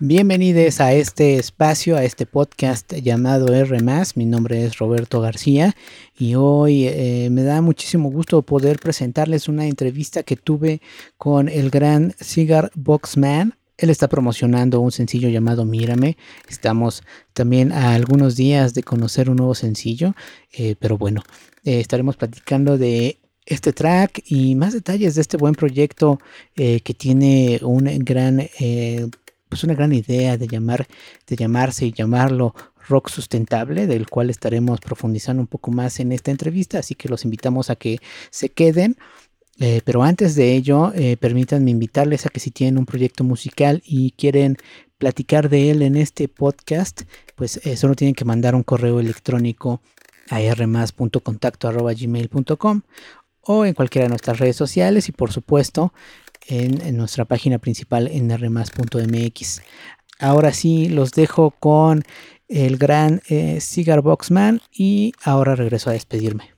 Bienvenidos a este espacio, a este podcast llamado R. Mi nombre es Roberto García y hoy eh, me da muchísimo gusto poder presentarles una entrevista que tuve con el gran Cigar Boxman. Él está promocionando un sencillo llamado Mírame. Estamos también a algunos días de conocer un nuevo sencillo, eh, pero bueno, eh, estaremos platicando de este track y más detalles de este buen proyecto que tiene un gran pues una gran idea de llamar, de llamarse y llamarlo rock sustentable, del cual estaremos profundizando un poco más en esta entrevista, así que los invitamos a que se queden. Eh, pero antes de ello, eh, permítanme invitarles a que si tienen un proyecto musical y quieren platicar de él en este podcast, pues eh, solo tienen que mandar un correo electrónico a rmas.contacto.gmail.com o en cualquiera de nuestras redes sociales y por supuesto en, nuestra página principal en rmas.mx. Ahora sí, los dejo con el gran eh, Cigar Boxman y ahora regreso a despedirme.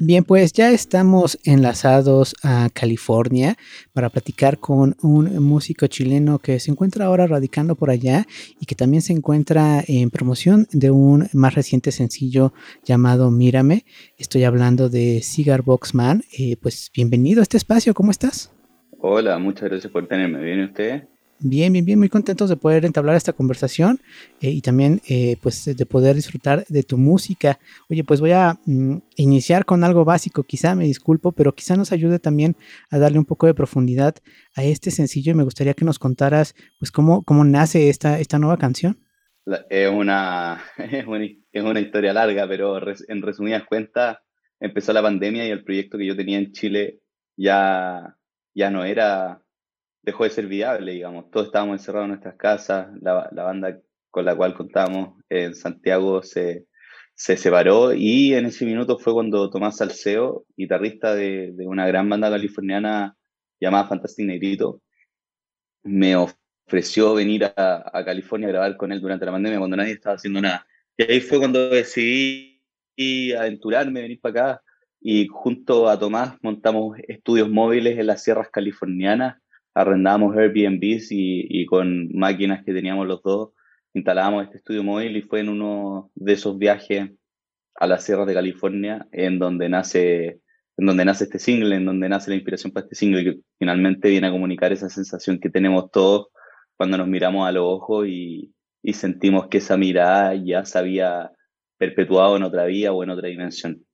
Bien, pues ya estamos enlazados a California para platicar con un músico chileno que se encuentra ahora radicando por allá y que también se encuentra en promoción de un más reciente sencillo llamado Mírame. Estoy hablando de Cigar Box Man. Eh, pues bienvenido a este espacio, ¿cómo estás? Hola, muchas gracias por tenerme. ¿Bien usted? Bien, bien, bien, muy contentos de poder entablar esta conversación eh, y también eh, pues de poder disfrutar de tu música. Oye, pues voy a mm, iniciar con algo básico, quizá me disculpo, pero quizá nos ayude también a darle un poco de profundidad a este sencillo y me gustaría que nos contaras pues cómo, cómo nace esta, esta nueva canción. es, una, es, una, historia larga, pero en resumidas cuentas empezó la pandemia y el proyecto que yo tenía en Chile ya, ya no era dejó de ser viable, digamos. Todos estábamos encerrados en nuestras casas, la, banda con la cual contábamos en Santiago se, se, separó y en ese minuto fue cuando Tomás Salceo, guitarrista de, una gran banda californiana llamada Fantastic Negrito, me ofreció venir a, a, California a grabar con él durante la pandemia cuando nadie estaba haciendo nada. Y ahí fue cuando decidí aventurarme, venir para acá y junto a Tomás montamos estudios móviles en las sierras californianas arrendábamos Airbnbs y, y con máquinas que teníamos los dos instalábamos este estudio móvil y fue en uno de esos viajes a las sierras de California en donde nace en donde nace este single, en donde nace la inspiración para este single que finalmente viene a comunicar esa sensación que tenemos todos cuando nos miramos a los ojos y, y sentimos que esa mirada ya se había perpetuado en otra vida o en otra dimensión.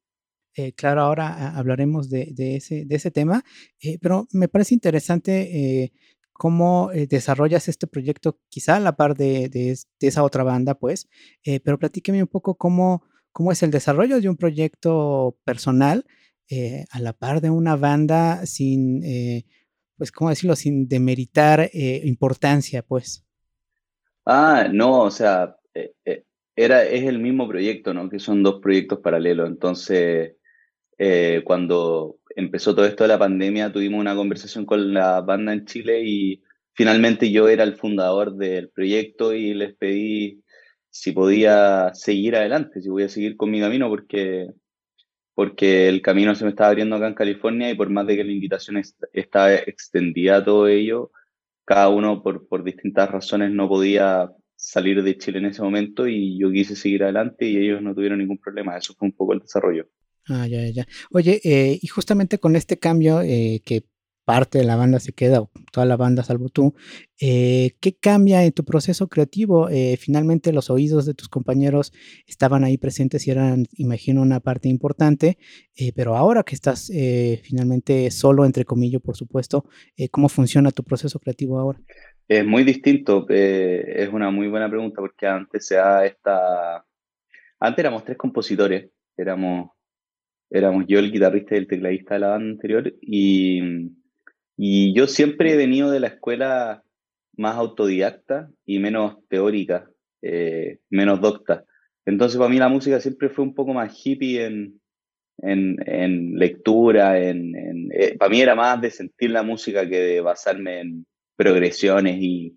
Eh, claro, ahora hablaremos de, ese, de ese tema, eh, pero me parece interesante eh, cómo desarrollas este proyecto, quizá a la par de, esa otra banda, pues, pero platíqueme un poco cómo, cómo es el desarrollo de un proyecto personal a la par de una banda sin, pues, ¿cómo decirlo?, sin demeritar importancia, pues. Ah, no, o sea, era, es el mismo proyecto, ¿no? Que son dos proyectos paralelos. Entonces, eh, cuando empezó todo esto de la pandemia, tuvimos una conversación con la banda en Chile y finalmente yo era el fundador del proyecto y les pedí si podía seguir adelante, si podía seguir con mi camino, porque, porque el camino se me estaba abriendo acá en California y por más de que la invitación estaba extendida a todo ello, cada uno por, por distintas razones no podía salir de Chile en ese momento y yo quise seguir adelante y ellos no tuvieron ningún problema. Eso fue un poco el desarrollo. Ah, ya, ya. Oye, eh, y justamente con este cambio eh, que parte de la banda se queda, toda la banda salvo tú, eh, ¿qué cambia en tu proceso creativo? finalmente los oídos de tus compañeros estaban ahí presentes y eran, imagino, una parte importante, pero ahora que estás finalmente solo, entre comillas, por supuesto, ¿cómo funciona tu proceso creativo ahora? Es muy distinto, es una muy buena pregunta porque antes se da esta... Antes éramos tres compositores, éramos éramos yo el guitarrista y el tecladista de la banda anterior y, y yo siempre he venido de la escuela más autodidacta y menos teórica, eh, menos docta. Entonces para mí la música siempre fue un poco más hippie en, en, en lectura, en, eh, para mí era más de sentir la música que de basarme en progresiones y,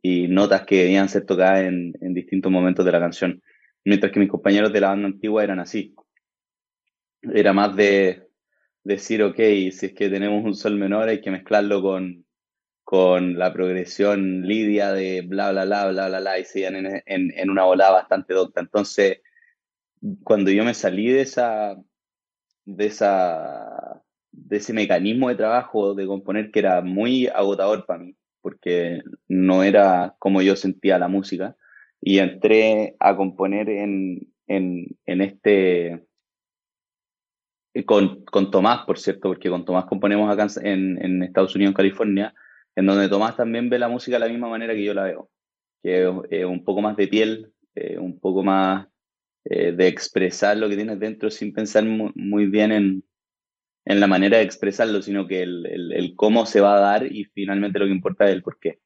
y notas que debían ser tocadas en, en distintos momentos de la canción. Mientras que mis compañeros de la banda antigua eran así era más de decir, ok, si es que tenemos un sol menor hay que mezclarlo con, con la progresión lidia de bla, bla, bla, bla, bla, bla, y se en, en, en una volada bastante docta. Entonces, cuando yo me salí de esa, de esa, de ese mecanismo de trabajo de componer que era muy agotador para mí, porque no era como yo sentía la música, y entré a componer en, en, en este con, con, Tomás, por cierto, porque con Tomás componemos acá en, en, Estados Unidos, en California, en donde Tomás también ve la música de la misma manera que yo la veo, que es un poco más de piel, eh, un poco más eh, de expresar lo que tienes dentro sin pensar muy, bien en, en, la manera de expresarlo, sino que el, el, el, cómo se va a dar y finalmente lo que importa es el por qué.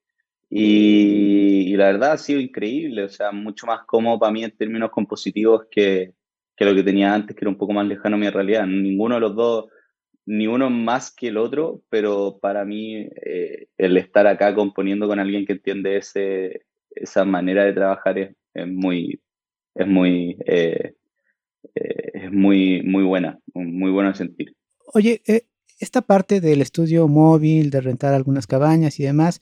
Y, y la verdad ha sido increíble, o sea, mucho más cómodo para mí en términos compositivos que, que lo que tenía antes, que era un poco más lejano a mi realidad. Ninguno de los dos, ni uno más que el otro, pero para mí eh, el estar acá componiendo con alguien que entiende ese, esa manera de trabajar es, es muy, es muy, eh, eh, es muy, muy buena. muy bueno sentir. Oye, esta parte del estudio móvil, de rentar algunas cabañas y demás,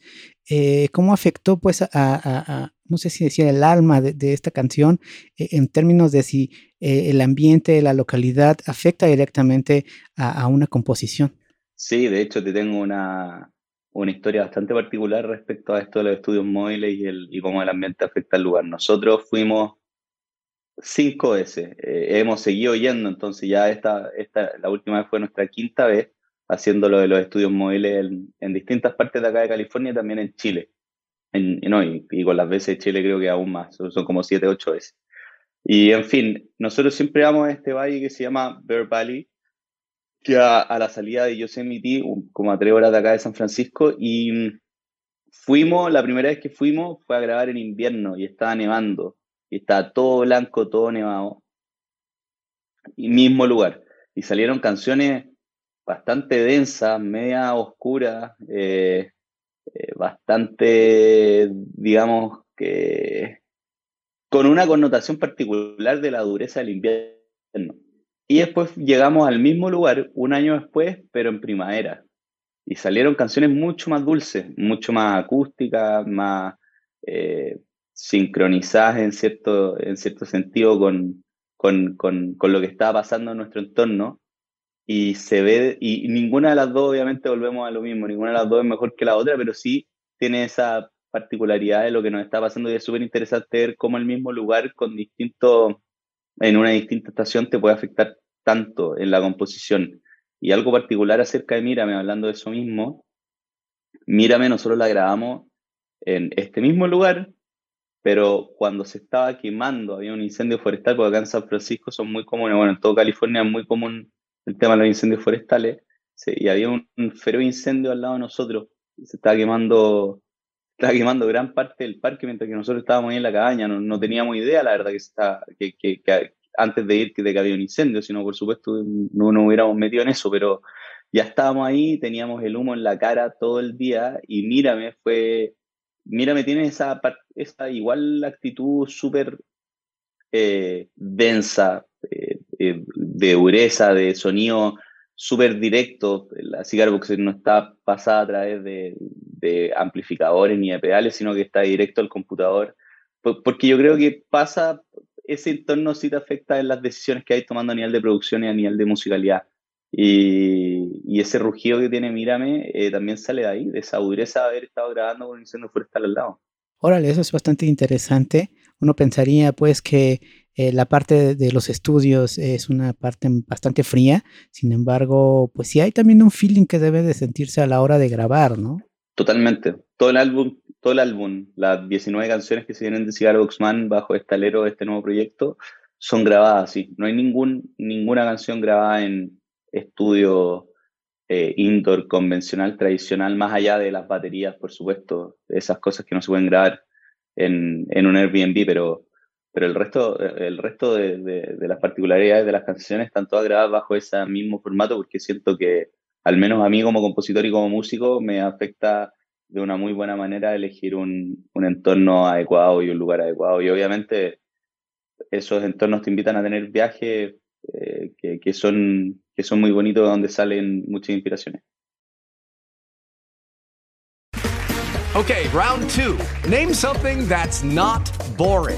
eh, ¿cómo afectó pues a, no sé si decir el alma de, esta canción eh, en términos de si eh, el ambiente, la localidad afecta directamente a, una composición? Sí, de hecho te tengo una, una, historia bastante particular respecto a esto de los estudios móviles y, el, y cómo el ambiente afecta al lugar. Nosotros fuimos cinco veces, hemos seguido yendo, entonces ya esta, esta, la última vez fue nuestra quinta vez haciendo lo de los estudios móviles en, distintas partes de acá de California y también en Chile. En, no, y, con las veces de Chile creo que aún más, son como siete, ocho veces. Y en fin, nosotros siempre vamos a este valle que se llama Bear Valley, que a, a la salida de Yosemite, como a tres horas de acá de San Francisco, y fuimos, la primera vez que fuimos fue a grabar en invierno y estaba nevando, y estaba todo blanco, todo nevado, y mismo lugar. Y salieron canciones bastante densa, media oscura, eh, eh, bastante, digamos, que con una connotación particular de la dureza del invierno. Y después llegamos al mismo lugar un año después, pero en primavera. Y salieron canciones mucho más dulces, mucho más acústicas, más eh, sincronizadas en cierto, en cierto sentido con, con, con, con, lo que estaba pasando en nuestro entorno y se ve, y ninguna de las dos, obviamente volvemos a lo mismo, ninguna de las dos es mejor que la otra, pero sí tiene esa particularidad de lo que nos está pasando y es súper interesante ver cómo el mismo lugar con distinto, en una distinta estación te puede afectar tanto en la composición. Y algo particular acerca de Mírame, hablando de eso mismo, Mírame nosotros la grabamos en este mismo lugar, pero cuando se estaba quemando, había un incendio forestal, porque acá en San Francisco son muy comunes, bueno, en toda California es muy común el tema de los incendios forestales, y había un, feroz incendio al lado de nosotros, se estaba quemando, estaba quemando gran parte del parque mientras que nosotros estábamos ahí en la cabaña, no, teníamos idea, la verdad, que, está, que, antes de ir de que había un incendio, sino por supuesto no nos hubiéramos metido en eso, pero ya estábamos ahí, teníamos el humo en la cara todo el día y mírame, fue, mírame, tiene esa, esa igual actitud súper eh, densa, eh, eh, de dureza, de sonido súper directo. La cigar box no está pasada a través de, amplificadores ni de pedales, sino que está directo al computador. Porque yo creo que pasa, ese entorno sí te afecta en las decisiones que hay tomando a nivel de producción y a nivel de musicalidad. Y, ese rugido que tiene Mírame eh, también sale de ahí, de esa dureza de haber estado grabando con un incendio forestal al lado. Órale, eso es bastante interesante. Uno pensaría pues que eh, la parte de los estudios es una parte bastante fría, sin embargo, pues sí hay también un feeling que debe de sentirse a la hora de grabar, ¿no? Totalmente. Todo el álbum, todo el álbum, las 19 canciones que se vienen de Cigar Boxman bajo este alero de este nuevo proyecto, son grabadas así. No hay ningún, ninguna canción grabada en estudio eh, indoor convencional, tradicional, más allá de las baterías, por supuesto, esas cosas que no se pueden grabar en, en un Airbnb, pero pero el resto, el resto de, las particularidades de las canciones están todas grabadas bajo ese mismo formato porque siento que, al menos a mí como compositor y como músico, me afecta de una muy buena manera elegir un, entorno adecuado y un lugar adecuado. Y obviamente esos entornos te invitan a tener viajes eh, que, son, que son muy bonitos, donde salen muchas inspiraciones. Okay, round two. Name something that's not boring.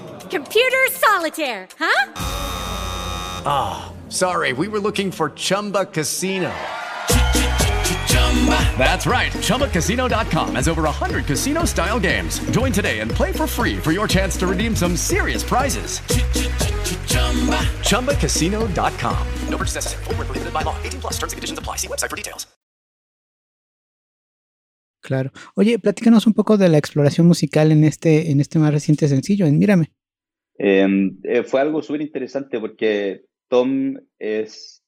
Computer solitaire solitaire, huh? Ah, oh, sorry, we were looking for Chumba Casino. That's right. ChumbaCasino.com has over 100 casino style games. Join today and play for free for your chance to redeem some serious prizes. ChumbaCasino.com. No purchase necessary. Full prohibited by law. 18 plus terms and conditions apply. See website for details. Claro. Oye, platícanos un poco de la exploración musical en este, en este más reciente sencillo, en Mírame. Eh, eh, fue algo súper interesante porque Tom es,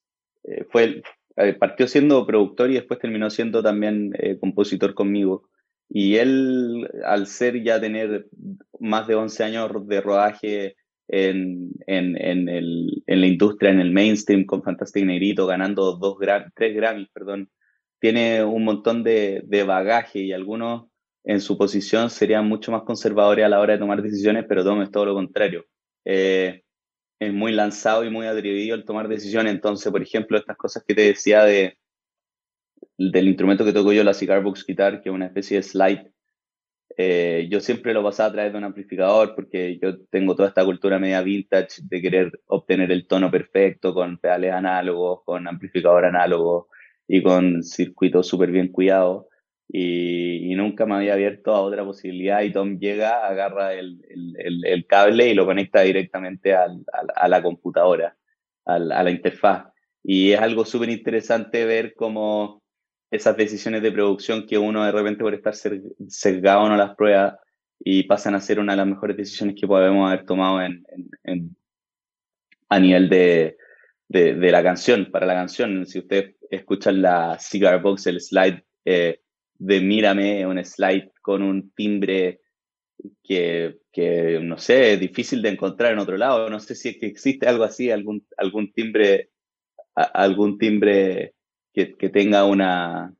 eh, fue, eh, partió siendo productor y después terminó siendo también eh, compositor conmigo. Y él, al ser ya tener más de 11 años de rodaje en, en, en, la industria, en el mainstream, con Fantastic Negrito, ganando dos tres Grammys, perdón, tiene un montón de, de bagaje y algunos en su posición serían mucho más conservadores a la hora de tomar decisiones, pero Tom es todo lo contrario. Eh, es muy lanzado y muy atrevido al tomar decisiones. Entonces, por ejemplo, estas cosas que te decía de, del instrumento que toco yo, la Cigar Box Guitar, que es una especie de slide, eh, yo siempre lo pasaba a través de un amplificador porque yo tengo toda esta cultura media vintage de querer obtener el tono perfecto con pedales análogos, con amplificador análogo y con circuitos súper bien cuidados y, nunca me había abierto a otra posibilidad y Tom llega, agarra el, el, el cable y lo conecta directamente al, a la computadora, a la interfaz. Y es algo súper interesante ver cómo esas decisiones de producción que uno de repente por estar sesgado no las prueba y pasan a ser una de las mejores decisiones que podemos haber tomado en, en, a nivel de, de, de, la canción, para la canción. Si ustedes escuchan la Cigar Box, el slide, eh, de Mírame, un slide con un timbre que, que, no sé, es difícil de encontrar en otro lado. No sé si es que existe algo así, algún, algún timbre, algún timbre que, que tenga una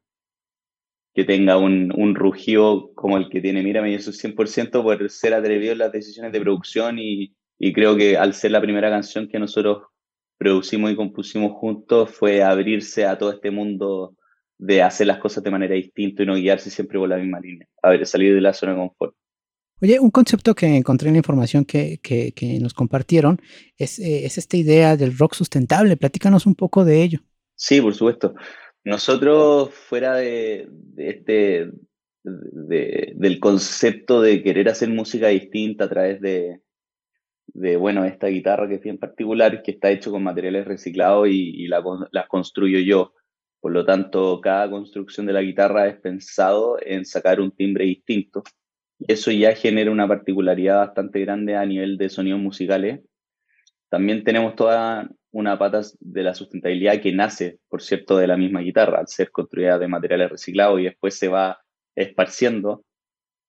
que tenga un, un rugido como el que tiene Mírame, y eso es 100% por ser atrevido en las decisiones de producción y, y creo que al ser la primera canción que nosotros producimos y compusimos juntos fue abrirse a todo este mundo de hacer las cosas de manera distinta y no guiarse siempre por la misma línea. A ver, salir de la zona de confort. Oye, un concepto que encontré en la información que, que, que nos compartieron es, eh, es, esta idea del rock sustentable. Platícanos un poco de ello. Sí, por supuesto. Nosotros, fuera de, de este, de, del concepto de querer hacer música distinta a través de, de, bueno, esta guitarra que es bien particular, que está hecho con materiales reciclados y, y la, la construyo yo por lo tanto, cada construcción de la guitarra es pensado en sacar un timbre distinto. Y eso ya genera una particularidad bastante grande a nivel de sonidos musicales. También tenemos toda una pata de la sustentabilidad que nace, por cierto, de la misma guitarra, al ser construida de materiales reciclados y después se va esparciendo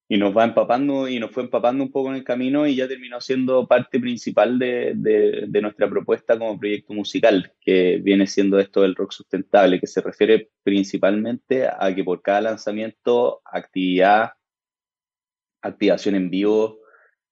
y nos va empapando y nos fue empapando un poco en el camino y ya terminó siendo parte principal de, de, nuestra propuesta como proyecto musical, que viene siendo esto del rock sustentable, que se refiere principalmente a que por cada lanzamiento, actividad, activación en vivo,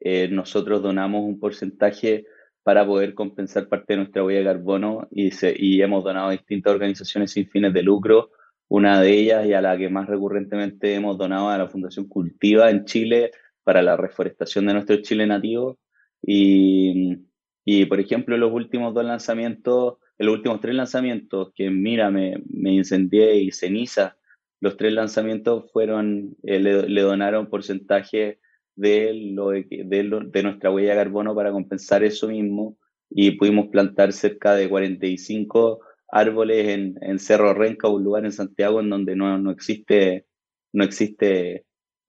eh, nosotros donamos un porcentaje para poder compensar parte de nuestra huella de carbono y, se, y hemos donado a distintas organizaciones sin fines de lucro una de ellas y a la que más recurrentemente hemos donado a la Fundación Cultiva en Chile para la reforestación de nuestro Chile nativo. Y, y por ejemplo, los últimos dos lanzamientos, los últimos tres lanzamientos, que mira, me, me incendié y ceniza, los tres lanzamientos fueron, eh, le, donaron porcentaje de, lo de, de, de, nuestra huella de carbono para compensar eso mismo y pudimos plantar cerca de 45 árboles en, en, Cerro Renca, un lugar en Santiago en donde no, no existe, no existe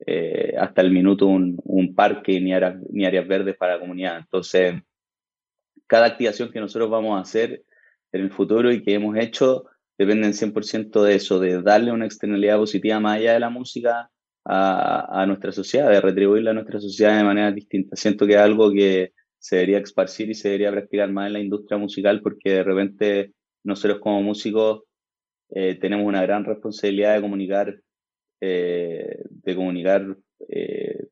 eh, hasta el minuto un, un parque ni áreas, verdes para la comunidad. Entonces, cada activación que nosotros vamos a hacer en el futuro y que hemos hecho dependen 100% de eso, de darle una externalidad positiva más allá de la música a, a, nuestra sociedad, de retribuirla a nuestra sociedad de manera distinta. Siento que es algo que se debería esparcir y se debería practicar más en la industria musical porque de repente nosotros como músicos eh, tenemos una gran responsabilidad de comunicar, eh, de comunicar eh,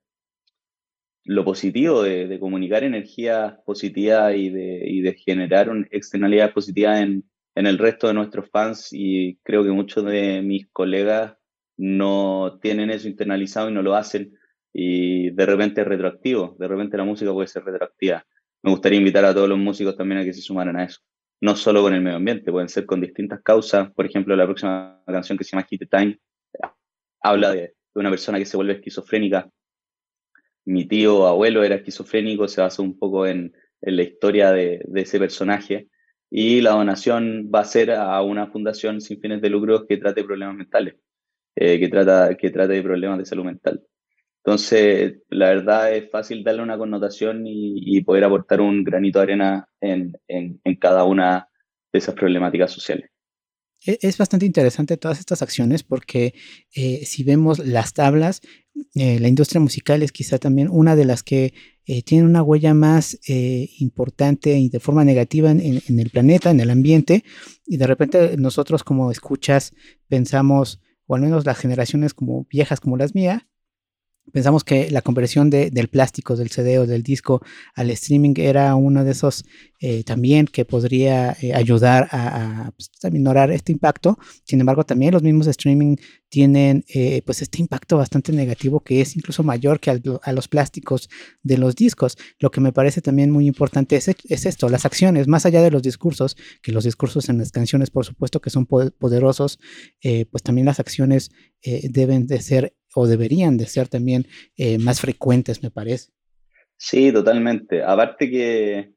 lo positivo, de, comunicar energía positiva y de, generar una externalidad positiva en, en el resto de nuestros fans. Y creo que muchos de mis colegas no tienen eso internalizado y no lo hacen. Y de repente es retroactivo, de repente la música puede ser retroactiva. Me gustaría invitar a todos los músicos también a que se sumaran a eso. No solo con el medio ambiente, pueden ser con distintas causas. Por ejemplo, la próxima canción que se llama Hit the Time habla de, una persona que se vuelve esquizofrénica. Mi tío abuelo era esquizofrénico, se basa un poco en, la historia de, ese personaje. Y la donación va a ser a una fundación sin fines de lucro que trate problemas mentales, eh, que, trata, que trate de problemas de salud mental. Entonces, la verdad es fácil darle una connotación y, poder aportar un granito de arena en, cada una de esas problemáticas sociales. E, es bastante interesante todas estas acciones porque eh, si vemos las tablas, eh, la industria musical es quizá también una de las que eh, tiene una huella más importante y de forma negativa en, en, el planeta, en el ambiente, y de repente nosotros como escuchas pensamos, o al menos las generaciones como viejas como las mías, Pensamos que la conversión de, del plástico, del CD o del disco al streaming era uno de esos eh, también que podría eh, ayudar a, pues, a, minorar este impacto. Sin embargo, también los mismos streaming tienen eh, pues este impacto bastante negativo que es incluso mayor que a los plásticos de los discos. Lo que me parece también muy importante es, es, esto, las acciones, más allá de los discursos, que los discursos en las canciones por supuesto que son poderosos, pues también las acciones deben de ser o deberían de ser también eh, más frecuentes, me parece. Sí, totalmente. Aparte que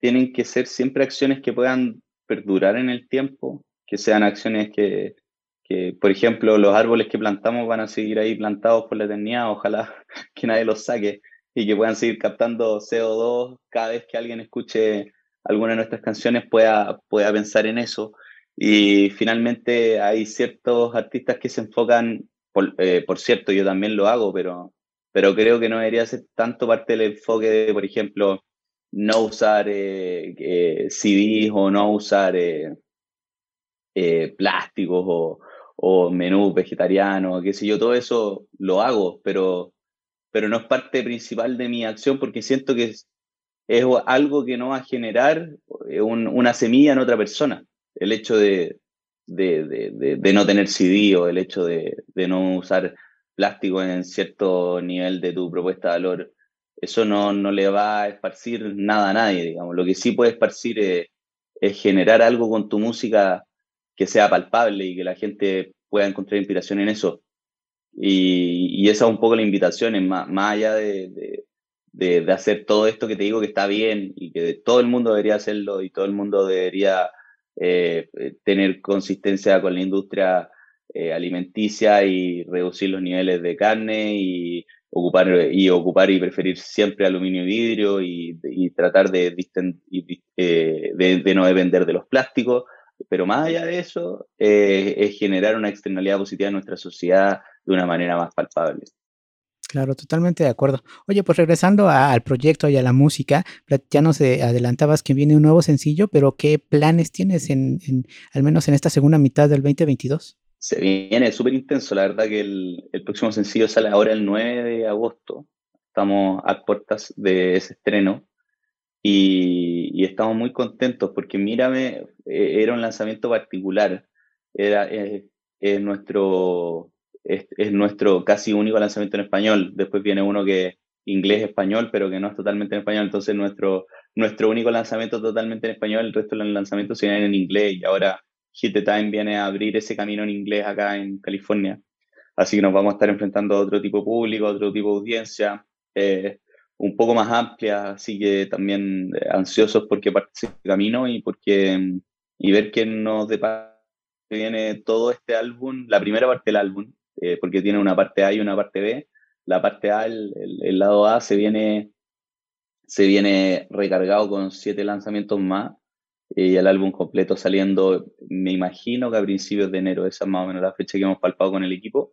tienen que ser siempre acciones que puedan perdurar en el tiempo, que sean acciones que, que, por ejemplo, los árboles que plantamos van a seguir ahí plantados por la eternidad, ojalá que nadie los saque y que puedan seguir captando CO2 cada vez que alguien escuche alguna de nuestras canciones pueda, pueda pensar en eso. Y finalmente hay ciertos artistas que se enfocan eh, por, cierto, yo también lo hago, pero, pero creo que no debería ser tanto parte del enfoque de, por ejemplo, no usar eh, eh CDs o no usar eh, plásticos o, o menús vegetarianos, qué sé yo, todo eso lo hago, pero, pero no es parte principal de mi acción porque siento que es, es algo que no va a generar una semilla en otra persona. El hecho de, de, no tener CD o el hecho de, no usar plástico en cierto nivel de tu propuesta de valor, eso no, no le va a esparcir nada a nadie, digamos. Lo que sí puede esparcir es, generar algo con tu música que sea palpable y que la gente pueda encontrar inspiración en eso. Y, esa es un poco la invitación, más, más allá de, de, hacer todo esto que te digo que está bien y que todo el mundo debería hacerlo y todo el mundo debería eh, tener consistencia con la industria eh, alimenticia y reducir los niveles de carne y ocupar y ocupar y preferir siempre aluminio y vidrio y, tratar de, eh, de, de, no depender de los plásticos. Pero más allá de eso, es generar una externalidad positiva en nuestra sociedad de una manera más palpable. Claro, totalmente de acuerdo. Oye, pues regresando al proyecto y a la música, ya nos adelantabas que viene un nuevo sencillo, pero ¿qué planes tienes en, al menos en esta segunda mitad del 2022? Se viene súper intenso, la verdad que el, próximo sencillo sale ahora el 9 de agosto. Estamos a puertas de ese estreno y, estamos muy contentos porque Mírame eh, era un lanzamiento particular. Era nuestro es, nuestro casi único lanzamiento en español. Después viene uno que inglés-español, pero que no es totalmente en español. Entonces nuestro, nuestro único lanzamiento totalmente en español, el resto de los lanzamientos se en inglés y ahora Hit the Time viene a abrir ese camino en inglés acá en California. Así que nos vamos a estar enfrentando a otro tipo de público, otro tipo de audiencia, eh, un poco más amplia, así que también eh, ansiosos porque parte ese camino y porque y ver qué nos depara viene todo este álbum, la primera parte del álbum, eh, porque tiene una parte A y una parte B. La parte A, el, lado A, se viene, se viene recargado con siete lanzamientos más eh, y el álbum completo saliendo, me imagino que a principios de enero, esa es más o menos la fecha que hemos palpado con el equipo.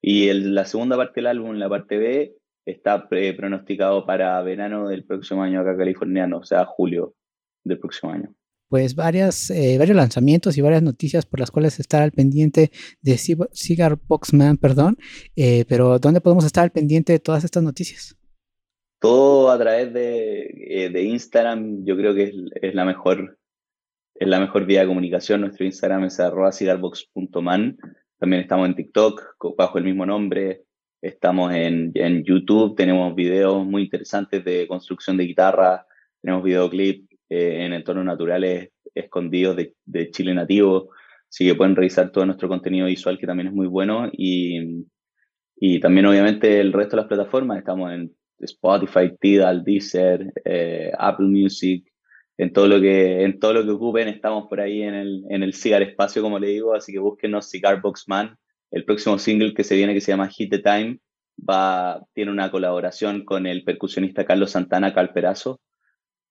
Y la segunda parte del álbum, la parte B, está pronosticado para verano del próximo año acá californiano, o sea, julio del próximo año pues varias, eh, varios lanzamientos y varias noticias por las cuales estar al pendiente de Cigar Boxman, perdón, eh, pero ¿dónde podemos estar al pendiente de todas estas noticias? Todo a través de, eh, de Instagram, yo creo que es, la mejor es la mejor vía de comunicación. Nuestro Instagram es arroba cigarbox.man. También estamos en TikTok bajo el mismo nombre. Estamos en, en YouTube, tenemos videos muy interesantes de construcción de guitarra, tenemos videoclip en entornos naturales escondidos de, de, Chile nativo, así que pueden revisar todo nuestro contenido visual que también es muy bueno. Y, y también obviamente el resto de las plataformas, estamos en Spotify, Tidal, Deezer, Apple Music, en todo lo que en todo lo que ocupen estamos por ahí en el, en el cigar espacio como le digo. Así que búsquenos Cigar Box Man. El próximo single que se viene que se llama Hit the Time va tiene una colaboración con el percusionista Carlos Santana Calperazo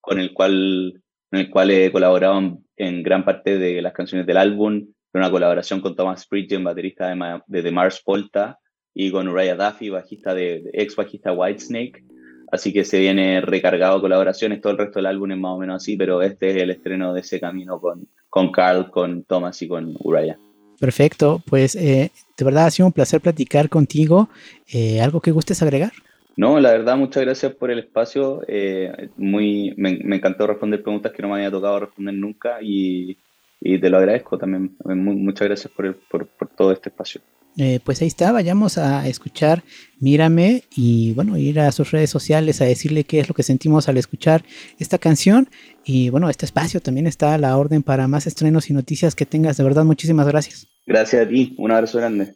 con el cual en el cual he colaborado en, gran parte de las canciones del álbum una colaboración con Thomas Pridgen baterista de, de The Mars Polta y con Uriah Duffy bajista de, de ex bajista Whitesnake Así que se viene recargado colaboraciones, todo el resto del álbum es más o menos así, pero este es el estreno de ese camino con, con Carl, con Thomas y con Uriah. Perfecto, pues eh, de verdad ha sido un placer platicar contigo. Eh, ¿Algo que gustes agregar? No, la verdad, muchas gracias por el espacio. Eh, muy, me, encantó responder preguntas que no me había tocado responder nunca y, te lo agradezco también. muchas gracias por, por todo este espacio. Eh, pues ahí está, vayamos a escuchar Mírame y bueno, ir a sus redes sociales a decirle qué es lo que sentimos al escuchar esta canción. Y bueno, este espacio también está a la orden para más estrenos y noticias que tengas. De verdad, muchísimas gracias. Gracias a ti, un abrazo grande.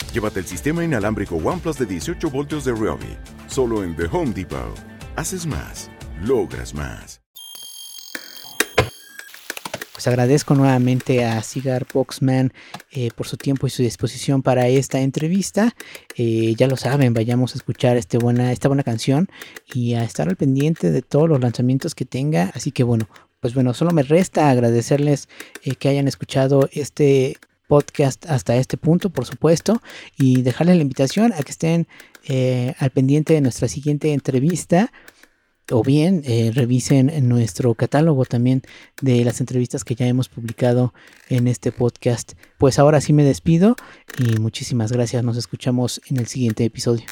Llévate el sistema inalámbrico OnePlus de 18 voltios de Ryobi. Solo en The Home Depot. Haces más. Logras más. Pues agradezco nuevamente a Cigar Boxman eh, por su tiempo y su disposición para esta entrevista. Eh, ya lo saben, vayamos a escuchar este buena, esta buena canción y a estar al pendiente de todos los lanzamientos que tenga. Así que bueno, pues bueno, solo me resta agradecerles eh, que hayan escuchado este podcast hasta este punto, por supuesto, y dejarles la invitación a que estén eh, al pendiente de nuestra siguiente entrevista o bien eh, revisen nuestro catálogo también de las entrevistas que ya hemos publicado en este podcast. Pues ahora sí me despido y muchísimas gracias. Nos escuchamos en el siguiente episodio.